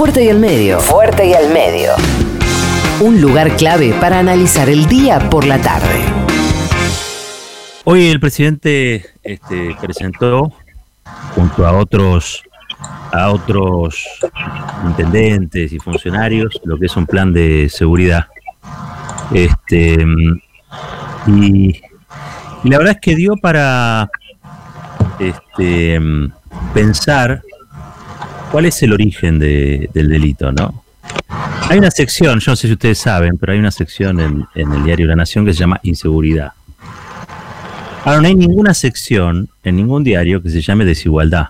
Fuerte y al medio. Fuerte y al medio. Un lugar clave para analizar el día por la tarde. Hoy el presidente este, presentó junto a otros a otros intendentes y funcionarios lo que es un plan de seguridad. Este y, la verdad es que dio para este, pensar cuál es el origen del delito, ¿no? Hay una sección, yo no sé si ustedes saben, pero hay una sección en, en el diario La Nación que se llama Inseguridad. Ahora, no hay ninguna sección en ningún diario que se llame desigualdad.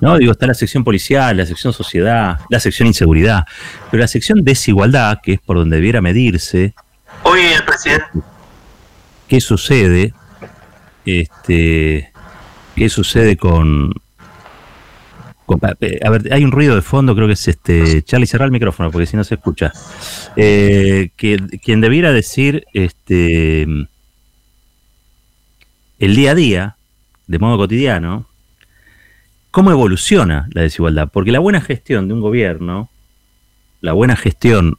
¿no? Digo, está la sección policial, la sección sociedad, la sección inseguridad, pero la sección desigualdad, que es por donde debiera medirse. Hoy el presidente. ¿Qué sucede? Este, ¿Qué sucede con, a ver, hay un ruido de fondo, creo que es este. Charlie, cerrar el micrófono porque si no se escucha. Eh, que quien debiera decir este el día a día, de modo cotidiano, cómo evoluciona la desigualdad. Porque la buena gestión de un gobierno, la buena gestión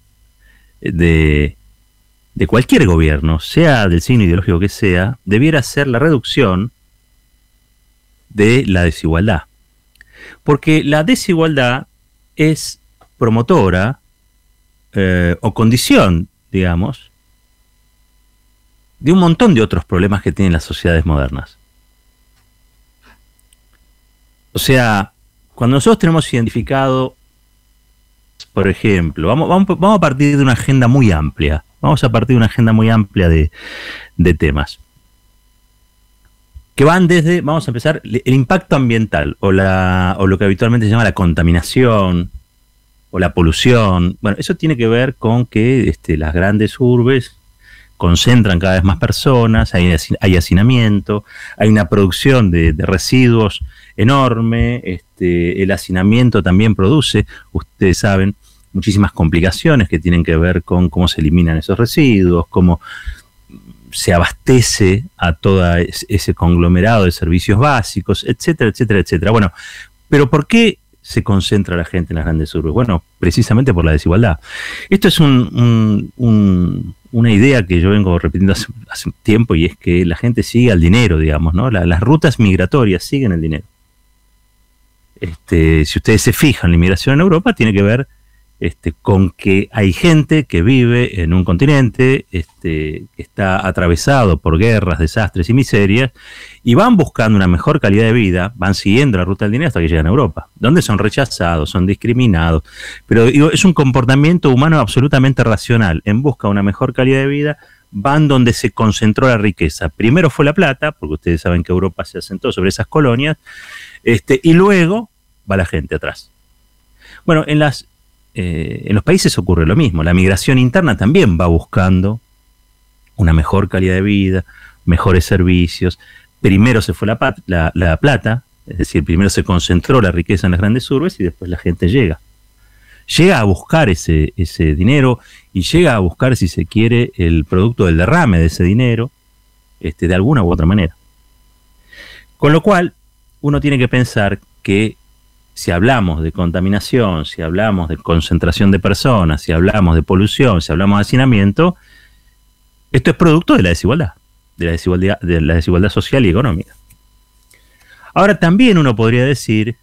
de, de cualquier gobierno, sea del signo ideológico que sea, debiera ser la reducción de la desigualdad. Porque la desigualdad es promotora eh, o condición, digamos, de un montón de otros problemas que tienen las sociedades modernas. O sea, cuando nosotros tenemos identificado, por ejemplo, vamos, vamos, a partir de una agenda muy amplia, vamos a partir de una agenda muy amplia de, temas, que van desde, vamos a empezar, el impacto ambiental o, la, o lo que habitualmente se llama la contaminación o la polución. Bueno, eso tiene que ver con que este, las grandes urbes concentran cada vez más personas, hay, hay hacinamiento, hay una producción de, residuos enorme, este, el hacinamiento también produce, ustedes saben, muchísimas complicaciones que tienen que ver con cómo se eliminan esos residuos, cómo se abastece a todo ese conglomerado de servicios básicos, etcétera, etcétera, etcétera. Bueno, pero ¿por qué se concentra la gente en las grandes urbes? Bueno, precisamente por la desigualdad. Esto es un, una idea que yo vengo repitiendo hace, tiempo y es que la gente sigue al dinero, digamos, ¿no? las rutas migratorias siguen el dinero. Este, si ustedes se fijan, la inmigración en Europa tiene que ver este, con que hay gente que vive en un continente este, que está atravesado por guerras, desastres y miserias, y van buscando una mejor calidad de vida, van siguiendo la ruta del dinero hasta que llegan a Europa, donde son rechazados, son discriminados. Pero es un comportamiento humano absolutamente racional, en busca de una mejor calidad de vida, van donde se concentró la riqueza. Primero fue la plata, porque ustedes saben que Europa se asentó sobre esas colonias, este, y luego va la gente atrás. Bueno, en las eh, en los países ocurre lo mismo. La migración interna también va buscando una mejor calidad de vida, mejores servicios. Primero se fue la, la, plata, es decir, primero se concentró la riqueza en las grandes urbes y después la gente llega. Llega a buscar ese, ese dinero y llega a buscar, si se quiere, el producto del derrame de ese dinero, este, de alguna u otra manera. Con lo cual, uno tiene que pensar que si hablamos de contaminación, si hablamos de concentración de personas, si hablamos de polución, si hablamos de hacinamiento, esto es producto de la desigualdad, de la desigualdad, de la desigualdad social y económica. Ahora también uno podría decir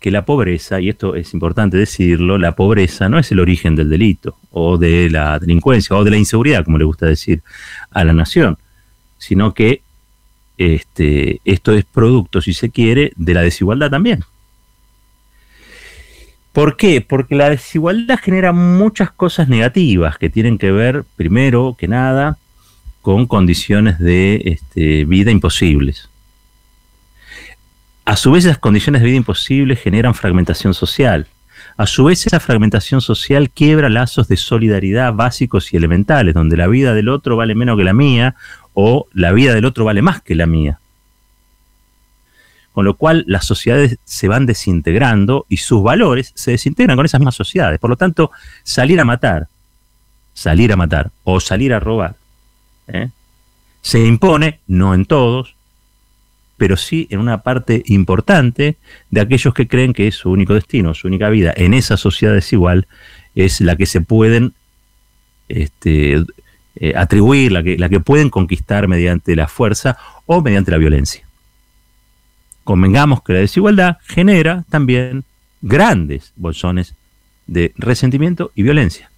que la pobreza, y esto es importante decirlo, la pobreza no es el origen del delito, o de la delincuencia, o de la inseguridad, como le gusta decir a la nación, sino que este, esto es producto, si se quiere, de la desigualdad también. ¿Por qué? Porque la desigualdad genera muchas cosas negativas que tienen que ver, primero que nada, con condiciones de este, vida imposibles. A su vez, esas condiciones de vida imposibles generan fragmentación social. A su vez, esa fragmentación social quiebra lazos de solidaridad básicos y elementales, donde la vida del otro vale menos que la mía o la vida del otro vale más que la mía con lo cual las sociedades se van desintegrando y sus valores se desintegran con esas mismas sociedades. Por lo tanto, salir a matar, salir a matar o salir a robar, ¿eh? se impone, no en todos, pero sí en una parte importante de aquellos que creen que su único destino, su única vida en esa sociedad desigual es la que se pueden este, eh, atribuir, la que, la que pueden conquistar mediante la fuerza o mediante la violencia. Convengamos que la desigualdad genera también grandes bolsones de resentimiento y violencia.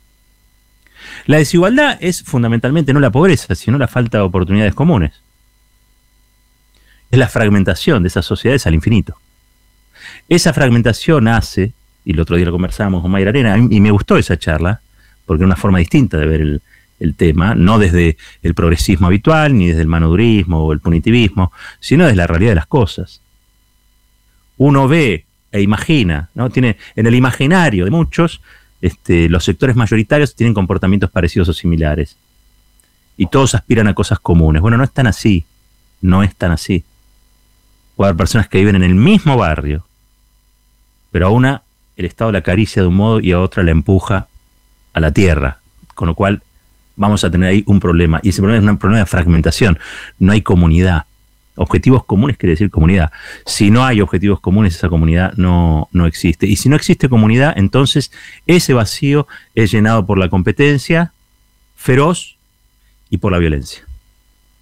La desigualdad es fundamentalmente no la pobreza, sino la falta de oportunidades comunes. Es la fragmentación de esas sociedades al infinito. Esa fragmentación hace, y el otro día lo conversamos con Mayra Arena, y me gustó esa charla, porque es una forma distinta de ver el, el tema, no desde el progresismo habitual, ni desde el manodurismo o el punitivismo, sino desde la realidad de las cosas. Uno ve e imagina, ¿no? Tiene, en el imaginario de muchos, este, los sectores mayoritarios tienen comportamientos parecidos o similares. Y todos aspiran a cosas comunes. Bueno, no es tan así. No es tan así. Puede haber personas que viven en el mismo barrio, pero a una el Estado la acaricia de un modo y a otra la empuja a la tierra. Con lo cual vamos a tener ahí un problema. Y ese problema es un problema de fragmentación. No hay comunidad. Objetivos comunes quiere decir comunidad. Si no hay objetivos comunes, esa comunidad no, no existe. Y si no existe comunidad, entonces ese vacío es llenado por la competencia feroz y por la violencia.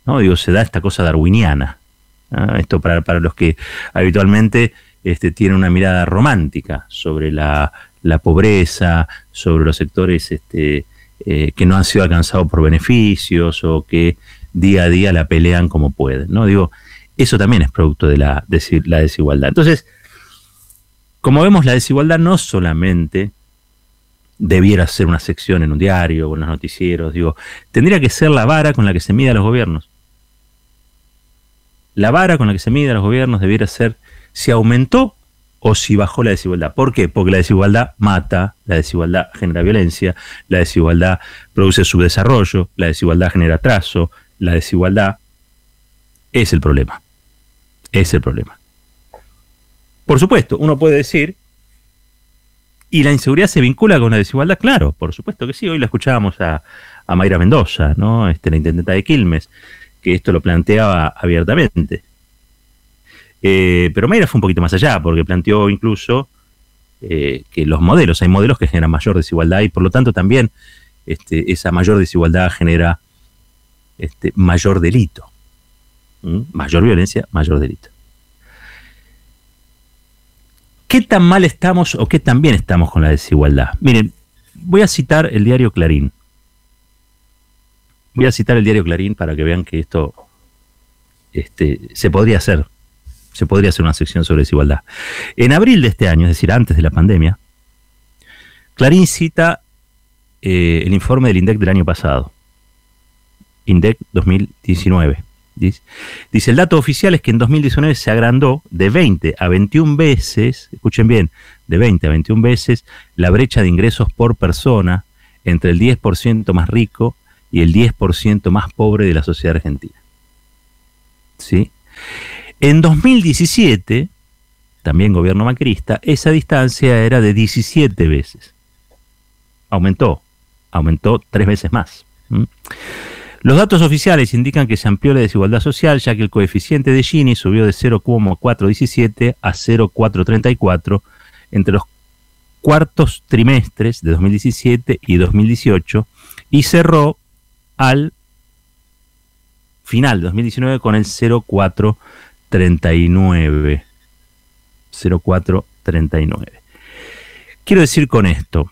¿no? Digo, se da esta cosa darwiniana. Esto para, para, los que habitualmente este, tienen una mirada romántica sobre la, la pobreza, sobre los sectores este, eh, que no han sido alcanzados por beneficios o que día a día la pelean como pueden. ¿no? Digo, eso también es producto de la, la desigualdad. Entonces, como vemos, la desigualdad no solamente debiera ser una sección en un diario o en los noticieros, digo, tendría que ser la vara con la que se mide a los gobiernos. La vara con la que se mide a los gobiernos debiera ser si aumentó o si bajó la desigualdad. ¿Por qué? Porque la desigualdad mata, la desigualdad genera violencia, la desigualdad produce subdesarrollo, la desigualdad genera atraso, la desigualdad es el problema. Es el problema. Por supuesto, uno puede decir, ¿y la inseguridad se vincula con la desigualdad? Claro, por supuesto que sí. Hoy la escuchábamos a, a Mayra Mendoza, ¿no? Este, la intendenta de Quilmes, que esto lo planteaba abiertamente. Eh, pero Mayra fue un poquito más allá, porque planteó incluso eh, que los modelos, hay modelos que generan mayor desigualdad y por lo tanto también este, esa mayor desigualdad genera este, mayor delito. Mayor violencia, mayor delito. ¿Qué tan mal estamos o qué tan bien estamos con la desigualdad? Miren, voy a citar el diario Clarín. Voy a citar el diario Clarín para que vean que esto este, se podría hacer se podría hacer una sección sobre desigualdad. En abril de este año, es decir, antes de la pandemia, Clarín cita eh, el informe del INDEC del año pasado, INDEC 2019. Dice, el dato oficial es que en 2019 se agrandó de 20 a 21 veces, escuchen bien, de 20 a 21 veces la brecha de ingresos por persona entre el 10% más rico y el 10% más pobre de la sociedad argentina. ¿Sí? En 2017, también gobierno macrista, esa distancia era de 17 veces. Aumentó, aumentó tres veces más. Los datos oficiales indican que se amplió la desigualdad social, ya que el coeficiente de Gini subió de 0,417 a 0,434 entre los cuartos trimestres de 2017 y 2018 y cerró al final de 2019 con el 0,4 39. 0439. Quiero decir con esto,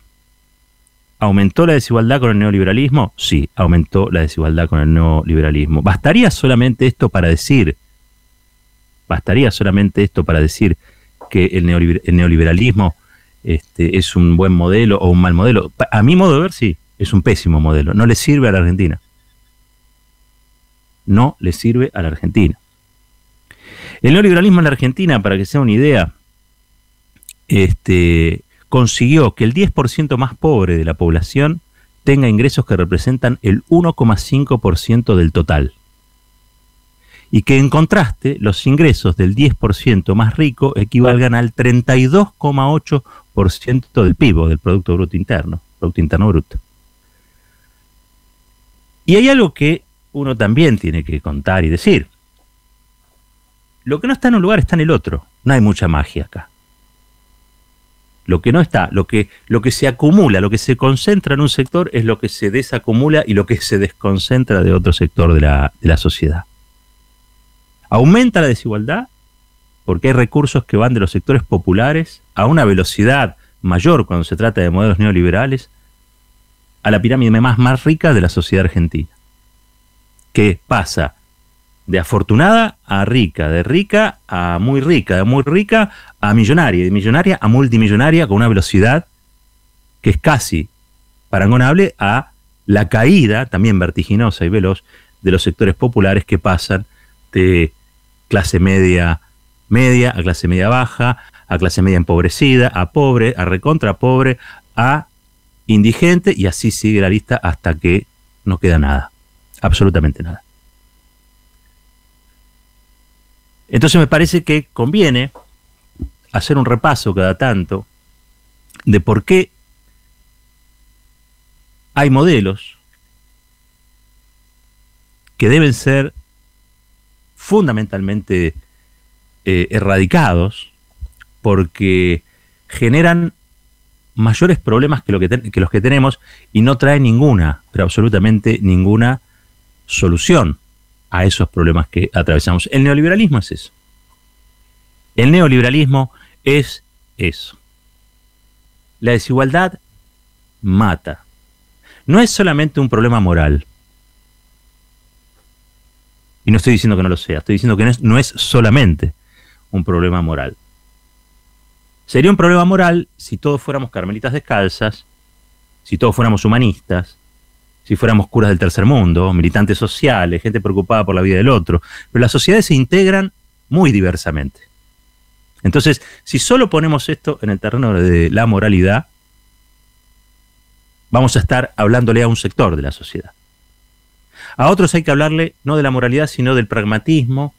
¿aumentó la desigualdad con el neoliberalismo? Sí, aumentó la desigualdad con el neoliberalismo. ¿Bastaría solamente esto para decir, bastaría solamente esto para decir que el, neoliberalismo este, es un buen modelo o un mal modelo? A mi modo de ver, sí, es un pésimo modelo. No le sirve a la Argentina. No le sirve a la Argentina. El neoliberalismo en la Argentina, para que sea una idea, este, consiguió que el 10% más pobre de la población tenga ingresos que representan el 1,5% del total. Y que en contraste los ingresos del 10% más rico equivalgan al 32,8% del PIB, del Producto Bruto Interno, Producto Interno Bruto. Y hay algo que uno también tiene que contar y decir lo que no está en un lugar está en el otro. No hay mucha magia acá. Lo que no está, lo que, lo que se acumula, lo que se concentra en un sector es lo que se desacumula y lo que se desconcentra de otro sector de la, de la sociedad. Aumenta la desigualdad porque hay recursos que van de los sectores populares a una velocidad mayor cuando se trata de modelos neoliberales a la pirámide más, más rica de la sociedad argentina, que pasa de afortunada a rica, de rica a muy rica, de muy rica a millonaria, de millonaria a multimillonaria con una velocidad que es casi parangonable a la caída, también vertiginosa y veloz, de los sectores populares que pasan de clase media media a clase media baja, a clase media empobrecida, a pobre, a recontra pobre, a indigente y así sigue la lista hasta que no queda nada, absolutamente nada. Entonces me parece que conviene hacer un repaso cada tanto de por qué hay modelos que deben ser fundamentalmente eh, erradicados porque generan mayores problemas que, que, los que tenemos y no traen ninguna, pero absolutamente ninguna solución a esos problemas que atravesamos. El neoliberalismo es eso. El neoliberalismo es eso. La desigualdad mata. No es solamente un problema moral. Y no estoy diciendo que no lo sea, estoy diciendo que no es, solamente un problema moral. Sería un problema moral si todos fuéramos carmelitas descalzas, si todos fuéramos humanistas, si fuéramos curas del tercer mundo, militantes sociales, gente preocupada por la vida del otro. Pero las sociedades se integran muy diversamente. Entonces, si solo ponemos esto en el terreno de la moralidad, vamos a estar hablándole a un sector de la sociedad. A otros hay que hablarle no de la moralidad, sino del pragmatismo,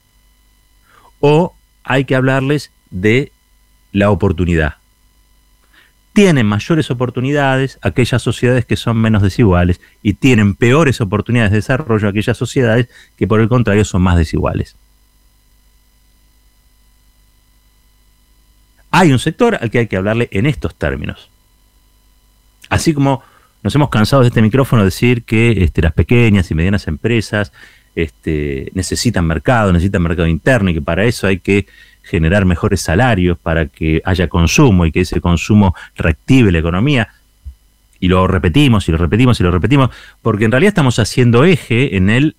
o hay que hablarles de la oportunidad tienen mayores oportunidades aquellas sociedades que son menos desiguales y tienen peores oportunidades de desarrollo aquellas sociedades que por el contrario son más desiguales. Hay un sector al que hay que hablarle en estos términos. Así como nos hemos cansado de este micrófono de decir que este, las pequeñas y medianas empresas este, necesitan mercado, necesitan mercado interno y que para eso hay que generar mejores salarios para que haya consumo y que ese consumo reactive la economía. Y lo repetimos y lo repetimos y lo repetimos, porque en realidad estamos haciendo eje en él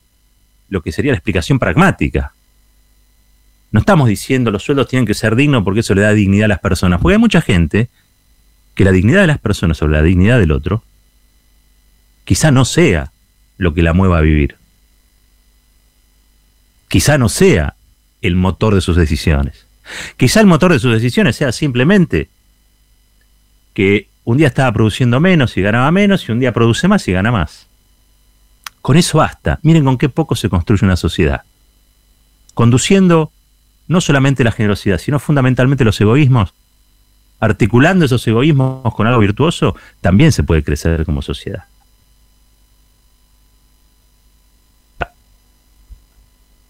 lo que sería la explicación pragmática. No estamos diciendo los sueldos tienen que ser dignos porque eso le da dignidad a las personas, porque hay mucha gente que la dignidad de las personas sobre la dignidad del otro quizá no sea lo que la mueva a vivir. Quizá no sea el motor de sus decisiones. Quizá el motor de sus decisiones sea simplemente que un día estaba produciendo menos y ganaba menos y un día produce más y gana más. Con eso basta. Miren con qué poco se construye una sociedad. Conduciendo no solamente la generosidad, sino fundamentalmente los egoísmos, articulando esos egoísmos con algo virtuoso, también se puede crecer como sociedad.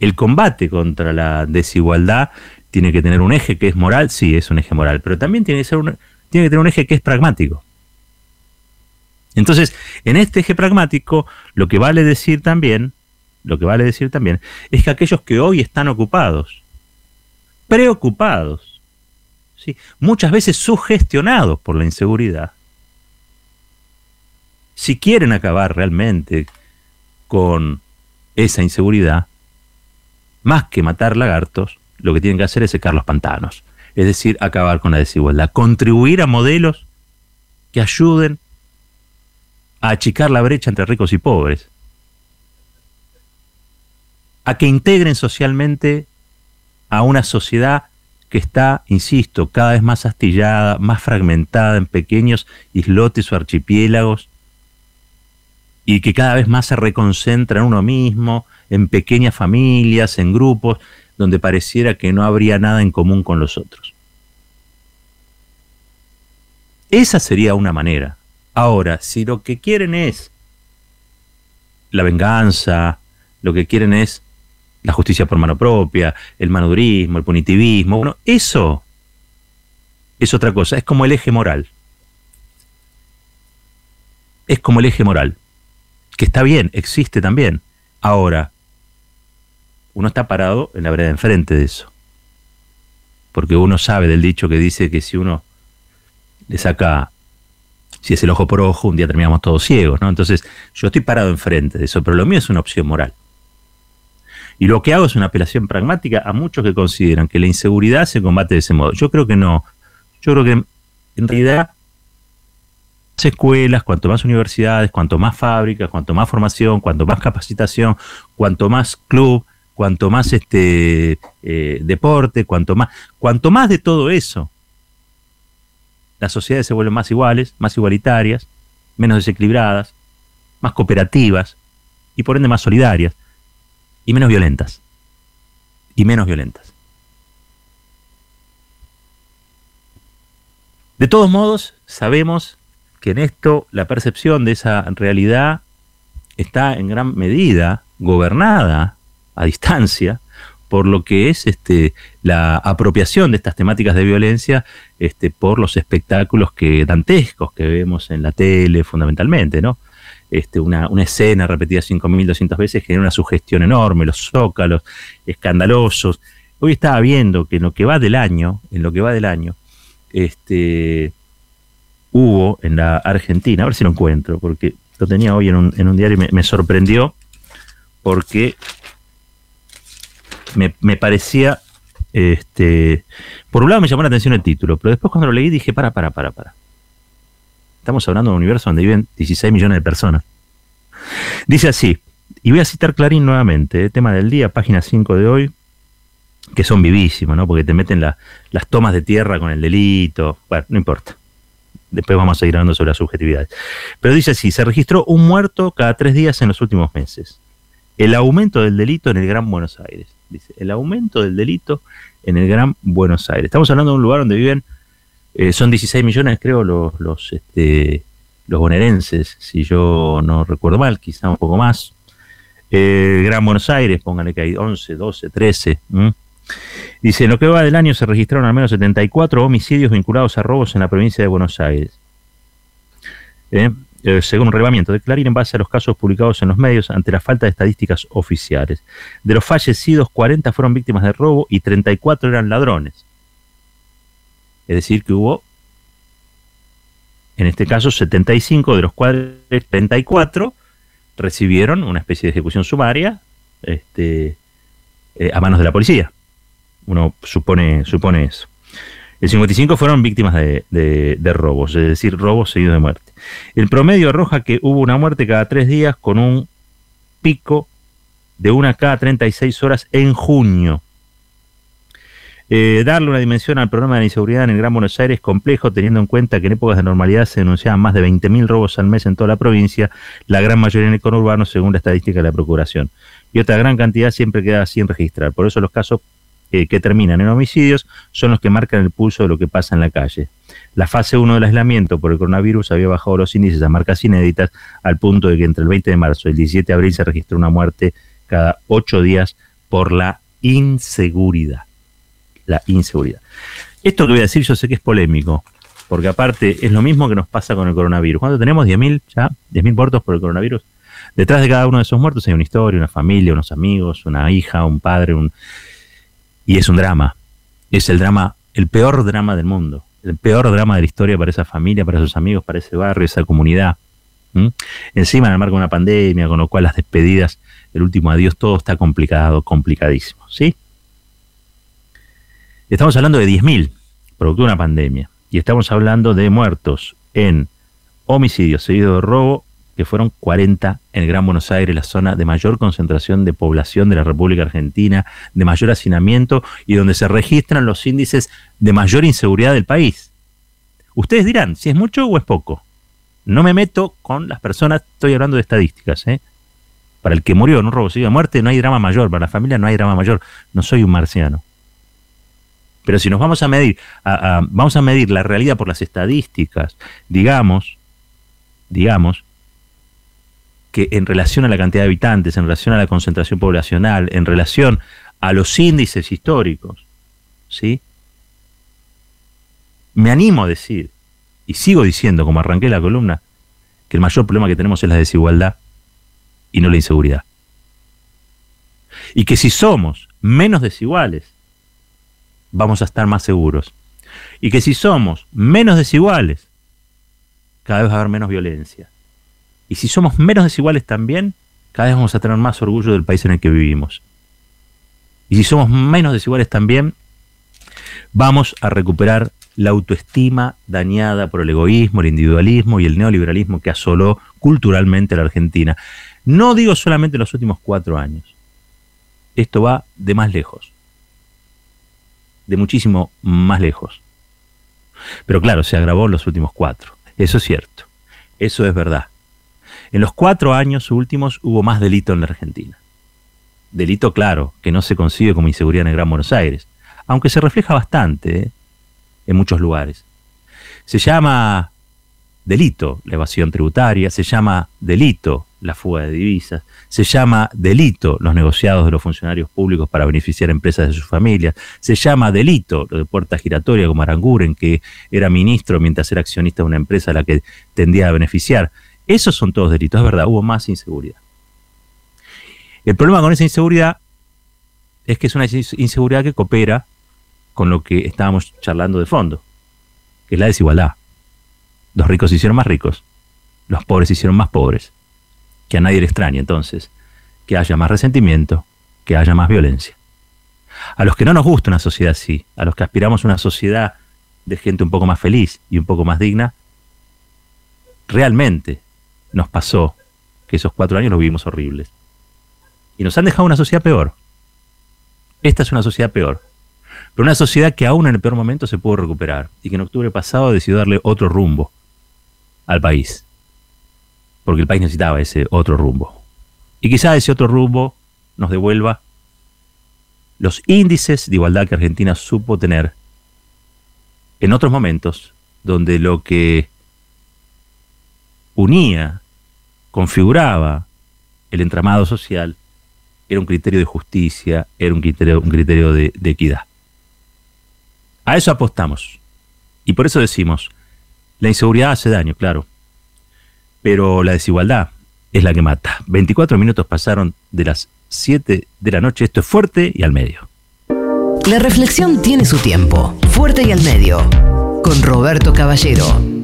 El combate contra la desigualdad tiene que tener un eje que es moral, sí, es un eje moral, pero también tiene que, tener un eje que es pragmático. Entonces, en este eje pragmático, lo que vale decir también, lo que vale decir también, es que aquellos que hoy están ocupados, preocupados, ¿sí? muchas veces sugestionados por la inseguridad, si quieren acabar realmente con esa inseguridad, más que matar lagartos, lo que tienen que hacer es secar los pantanos. Es decir, acabar con la desigualdad. Contribuir a modelos que ayuden a achicar la brecha entre ricos y pobres. A que integren socialmente a una sociedad que está, insisto, cada vez más astillada, más fragmentada en pequeños islotes o archipiélagos, y que cada vez más se reconcentra en uno mismo, en pequeñas familias, en grupos, donde pareciera que no habría nada en común con los otros. Esa sería una manera. Ahora, si lo que quieren es la venganza, lo que quieren es la justicia por mano propia, el manudurismo, el punitivismo. Bueno, eso es otra cosa, es como el eje moral. Es como el eje moral, que está bien, existe también. Ahora, uno está parado en la vereda enfrente de eso. Porque uno sabe del dicho que dice que si uno le saca, si es el ojo por ojo, un día terminamos todos ciegos, ¿no? Entonces, yo estoy parado enfrente de eso, pero lo mío es una opción moral. Y lo que hago es una apelación pragmática a muchos que consideran que la inseguridad se combate de ese modo. Yo creo que no. Yo creo que en realidad más escuelas, cuanto más universidades, cuanto más fábricas, cuanto más formación, cuanto más capacitación, cuanto más club, cuanto más este eh, deporte, cuanto más, cuanto más de todo eso, las sociedades se vuelven más iguales, más igualitarias, menos desequilibradas, más cooperativas y por ende más solidarias y menos violentas. Y menos violentas. De todos modos, sabemos que en esto la percepción de esa realidad está en gran medida gobernada a distancia por lo que es este, la apropiación de estas temáticas de violencia este, por los espectáculos que dantescos que vemos en la tele fundamentalmente, ¿no? Este, una, una escena repetida 5.200 veces genera una sugestión enorme, los zócalos escandalosos. Hoy estaba viendo que en lo que va del año, en lo que va del año, este, hubo en la Argentina, a ver si lo encuentro, porque lo tenía hoy en un, en un diario y me, sorprendió, porque me, parecía, este, por un lado me llamó la atención el título, pero después cuando lo leí dije, para, para, para, para. Estamos hablando de un universo donde viven 16 millones de personas. Dice así, y voy a citar Clarín nuevamente, eh, tema del día, página 5 de hoy, que son vivísimos, ¿no? Porque te meten las tomas de tierra con el delito. Bueno, no importa. Después vamos a seguir hablando sobre las subjetividades. Pero dice así, se registró un muerto cada tres días en los últimos meses. El aumento del delito en el Gran Buenos Aires. Dice, el aumento del delito en el Gran Buenos Aires. Estamos hablando de un lugar donde viven, eh, son 16 millones creo los, los, este, los bonaerenses, si yo no recuerdo mal, quizá un poco más. Eh, Gran Buenos Aires, pónganle que hay 11, 12, 13. Dice, en lo que va del año se registraron al menos 74 homicidios vinculados a robos en la provincia de Buenos Aires. ¿Eh? Eh, según un relevamiento de Clarín en base a los casos publicados en los medios ante la falta de estadísticas oficiales. De los fallecidos, 40 fueron víctimas de robo y 34 eran ladrones. Es decir, que hubo, en este caso, 75 de los cuales 34 recibieron una especie de ejecución sumaria este, eh, a manos de la policía. Uno supone, supone eso. El 55 fueron víctimas de, robos, es decir, robos seguidos de muerte. El promedio arroja que hubo una muerte cada tres días con un pico de una cada 36 horas en junio. Eh, darle una dimensión al problema de la inseguridad en el Gran Buenos Aires es complejo, teniendo en cuenta que en épocas de normalidad se denunciaban más de 20.000 robos al mes en toda la provincia, la gran mayoría en el conurbano, según la estadística de la Procuración. Y otra gran cantidad siempre queda sin registrar. Por eso los casos eh, que terminan en homicidios son los que marcan el pulso de lo que pasa en la calle. La fase 1 del aislamiento por el coronavirus había bajado los índices a marcas inéditas al punto de que entre el 20 de marzo y el 17 de abril se registró una muerte cada ocho días por la inseguridad. La inseguridad. Esto que voy a decir yo sé que es polémico, porque aparte es lo mismo que nos pasa con el coronavirus. Cuando tenemos 10.000 ya, 10.000 muertos por el coronavirus, detrás de cada uno de esos muertos hay una historia, una familia, unos amigos, una hija, un padre, un y es un drama. Es el drama, el peor drama del mundo. El peor drama de la historia para esa familia, para sus amigos, para ese barrio, esa comunidad. Encima en el marco de una pandemia, con lo cual las despedidas, el último adiós, todo está complicado, complicadísimo. ¿Sí? Estamos hablando de 10.000, producto de una pandemia. Y estamos hablando de muertos en homicidio seguido de robo que fueron 40 en el Gran Buenos Aires, la zona de mayor concentración de población de la República Argentina, de mayor hacinamiento y donde se registran los índices de mayor inseguridad del país. Ustedes dirán si es mucho o es poco. No me meto con las personas, estoy hablando de estadísticas. ¿eh? Para el que murió en un robo de muerte no hay drama mayor, para la familia no hay drama mayor. No soy un marciano. Pero si nos vamos a medir, vamos a medir la realidad por las estadísticas, digamos, digamos, que en relación a la cantidad de habitantes, en relación a la concentración poblacional, en relación a los índices históricos, ¿sí? Me animo a decir, y sigo diciendo, como arranqué la columna, que el mayor problema que tenemos es la desigualdad y no la inseguridad. Y que si somos menos desiguales, vamos a estar más seguros. Y que si somos menos desiguales, cada vez va a haber menos violencia. Y si somos menos desiguales también, cada vez vamos a tener más orgullo del país en el que vivimos. Y si somos menos desiguales también, vamos a recuperar la autoestima dañada por el egoísmo, el individualismo y el neoliberalismo que asoló culturalmente a la Argentina. No digo solamente los últimos cuatro años. Esto va de más lejos. De muchísimo más lejos. Pero claro, se agravó en los últimos cuatro. Eso es cierto. Eso es verdad. En los cuatro años últimos hubo más delito en la Argentina. Delito, claro, que no se consigue como inseguridad en el Gran Buenos Aires, aunque se refleja bastante. ¿eh? en muchos lugares. Se llama delito la evasión tributaria, se llama delito la fuga de divisas, se llama delito los negociados de los funcionarios públicos para beneficiar a empresas de sus familias, se llama delito lo de puerta giratoria como Aranguren, que era ministro mientras era accionista de una empresa a la que tendía a beneficiar. Esos son todos delitos, es verdad, hubo más inseguridad. El problema con esa inseguridad es que es una inseguridad que coopera con lo que estábamos charlando de fondo, que es la desigualdad. Los ricos se hicieron más ricos, los pobres se hicieron más pobres. Que a nadie le extrañe entonces que haya más resentimiento, que haya más violencia. A los que no nos gusta una sociedad así, a los que aspiramos a una sociedad de gente un poco más feliz y un poco más digna, realmente nos pasó que esos cuatro años los vivimos horribles. Y nos han dejado una sociedad peor. Esta es una sociedad peor. Pero una sociedad que aún en el peor momento se pudo recuperar y que en octubre pasado decidió darle otro rumbo al país. Porque el país necesitaba ese otro rumbo. Y quizá ese otro rumbo nos devuelva los índices de igualdad que Argentina supo tener en otros momentos donde lo que unía, configuraba el entramado social era un criterio de justicia, era un criterio, un criterio de equidad. A eso apostamos. Y por eso decimos, la inseguridad hace daño, claro, pero la desigualdad es la que mata. 24 minutos pasaron de las 7 de la noche, esto es fuerte y al medio. La reflexión tiene su tiempo, fuerte y al medio, con Roberto Caballero.